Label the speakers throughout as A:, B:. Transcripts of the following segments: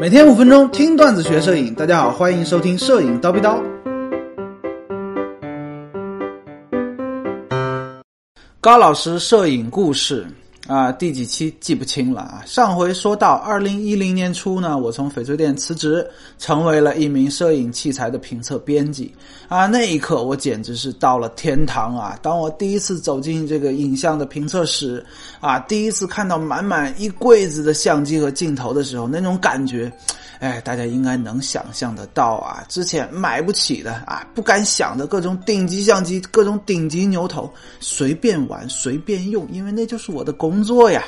A: 每天五分钟听段子学摄影，大家好，欢迎收听摄影叨逼叨。高老师摄影故事。啊，第几期记不清了啊？上回说到，二零一零年初呢，我从翡翠店辞职，成为了一名摄影器材的评测编辑。啊，那一刻我简直是到了天堂啊！当我第一次走进这个影像的评测室，啊，第一次看到满满一柜子的相机和镜头的时候，那种感觉。哎，大家应该能想象得到啊！之前买不起的啊，不敢想的各种顶级相机、各种顶级牛头，随便玩随便用，因为那就是我的工作呀！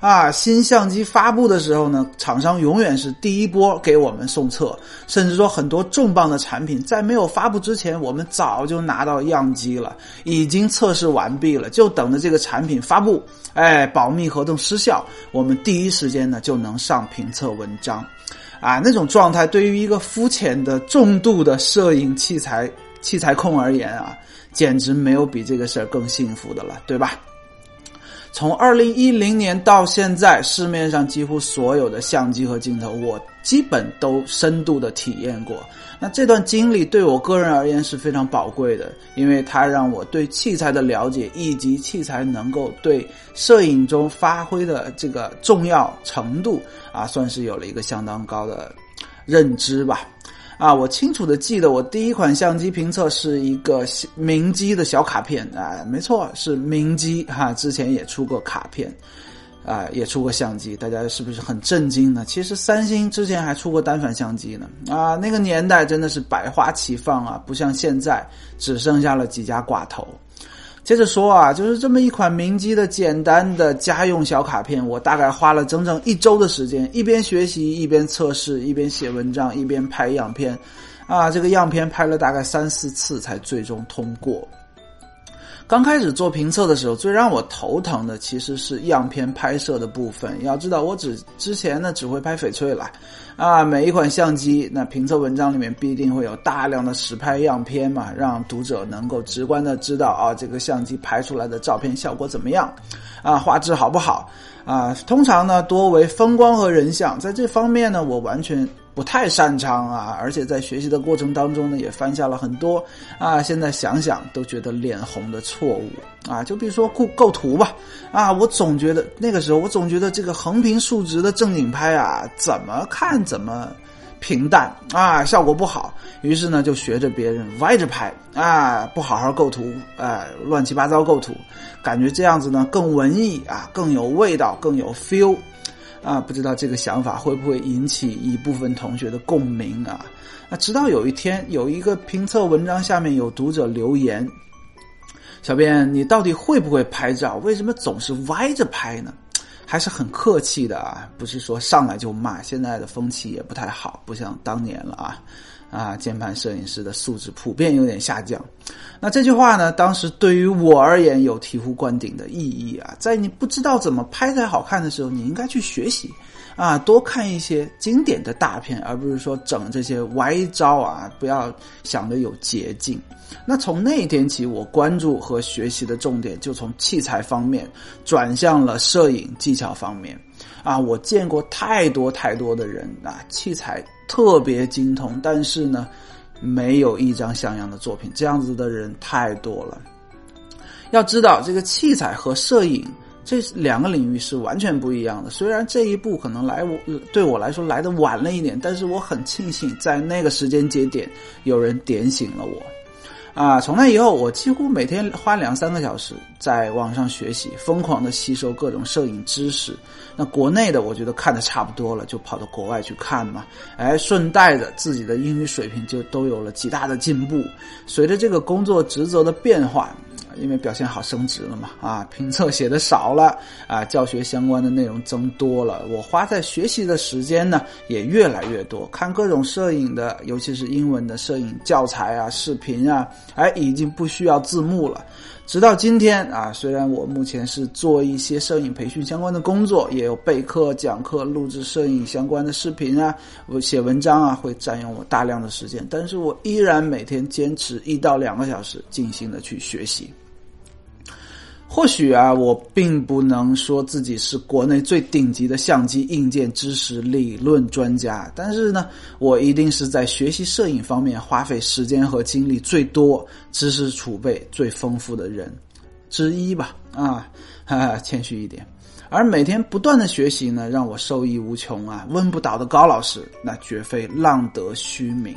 A: 啊，新相机发布的时候呢，厂商永远是第一波给我们送测，甚至说很多重磅的产品在没有发布之前，我们早就拿到样机了，已经测试完毕了，就等着这个产品发布。哎，保密合同失效，我们第一时间呢就能上评测文章。啊，那种状态对于一个肤浅的重度的摄影器材器材控而言啊，简直没有比这个事儿更幸福的了，对吧？从二零一零年到现在，市面上几乎所有的相机和镜头，我基本都深度的体验过。那这段经历对我个人而言是非常宝贵的，因为它让我对器材的了解以及器材能够对摄影中发挥的这个重要程度啊，算是有了一个相当高的认知吧。啊，我清楚的记得，我第一款相机评测是一个明基的小卡片啊，没错，是明基哈，之前也出过卡片，啊，也出过相机，大家是不是很震惊呢？其实三星之前还出过单反相机呢，啊，那个年代真的是百花齐放啊，不像现在只剩下了几家寡头。接着说啊，就是这么一款明基的简单的家用小卡片，我大概花了整整一周的时间，一边学习，一边测试，一边写文章，一边拍样片，啊，这个样片拍了大概三四次才最终通过。刚开始做评测的时候，最让我头疼的其实是样片拍摄的部分。要知道，我只之前呢只会拍翡翠了，啊，每一款相机那评测文章里面必定会有大量的实拍样片嘛，让读者能够直观的知道啊这个相机拍出来的照片效果怎么样，啊画质好不好，啊通常呢多为风光和人像，在这方面呢我完全。不太擅长啊，而且在学习的过程当中呢，也犯下了很多啊，现在想想都觉得脸红的错误啊。就比如说构构图吧，啊，我总觉得那个时候我总觉得这个横平竖直的正经拍啊，怎么看怎么平淡啊，效果不好。于是呢，就学着别人歪着拍啊，不好好构图啊，乱七八糟构图，感觉这样子呢更文艺啊，更有味道，更有 feel。啊，不知道这个想法会不会引起一部分同学的共鸣啊？啊直到有一天，有一个评测文章下面有读者留言：“小编，你到底会不会拍照？为什么总是歪着拍呢？”还是很客气的啊，不是说上来就骂。现在的风气也不太好，不像当年了啊。啊，键盘摄影师的素质普遍有点下降。那这句话呢，当时对于我而言有醍醐灌顶的意义啊。在你不知道怎么拍才好看的时候，你应该去学习啊，多看一些经典的大片，而不是说整这些歪招啊。不要想着有捷径。那从那一天起，我关注和学习的重点就从器材方面转向了摄影技巧方面。啊，我见过太多太多的人啊，器材特别精通，但是呢，没有一张像样的作品。这样子的人太多了。要知道，这个器材和摄影这两个领域是完全不一样的。虽然这一步可能来我对我来说来的晚了一点，但是我很庆幸在那个时间节点有人点醒了我。啊，从那以后，我几乎每天花两三个小时在网上学习，疯狂的吸收各种摄影知识。那国内的我觉得看的差不多了，就跑到国外去看嘛。哎，顺带着自己的英语水平就都有了极大的进步。随着这个工作职责的变化。因为表现好升职了嘛，啊，评测写的少了，啊，教学相关的内容增多了，我花在学习的时间呢也越来越多，看各种摄影的，尤其是英文的摄影教材啊、视频啊，哎，已经不需要字幕了。直到今天啊，虽然我目前是做一些摄影培训相关的工作，也有备课、讲课、录制摄影相关的视频啊，我写文章啊，会占用我大量的时间，但是我依然每天坚持一到两个小时，静心的去学习。或许啊，我并不能说自己是国内最顶级的相机硬件知识理论专家，但是呢，我一定是在学习摄影方面花费时间和精力最多、知识储备最丰富的人之一吧。啊，哈哈，谦虚一点。而每天不断的学习呢，让我受益无穷啊！问不倒的高老师，那绝非浪得虚名。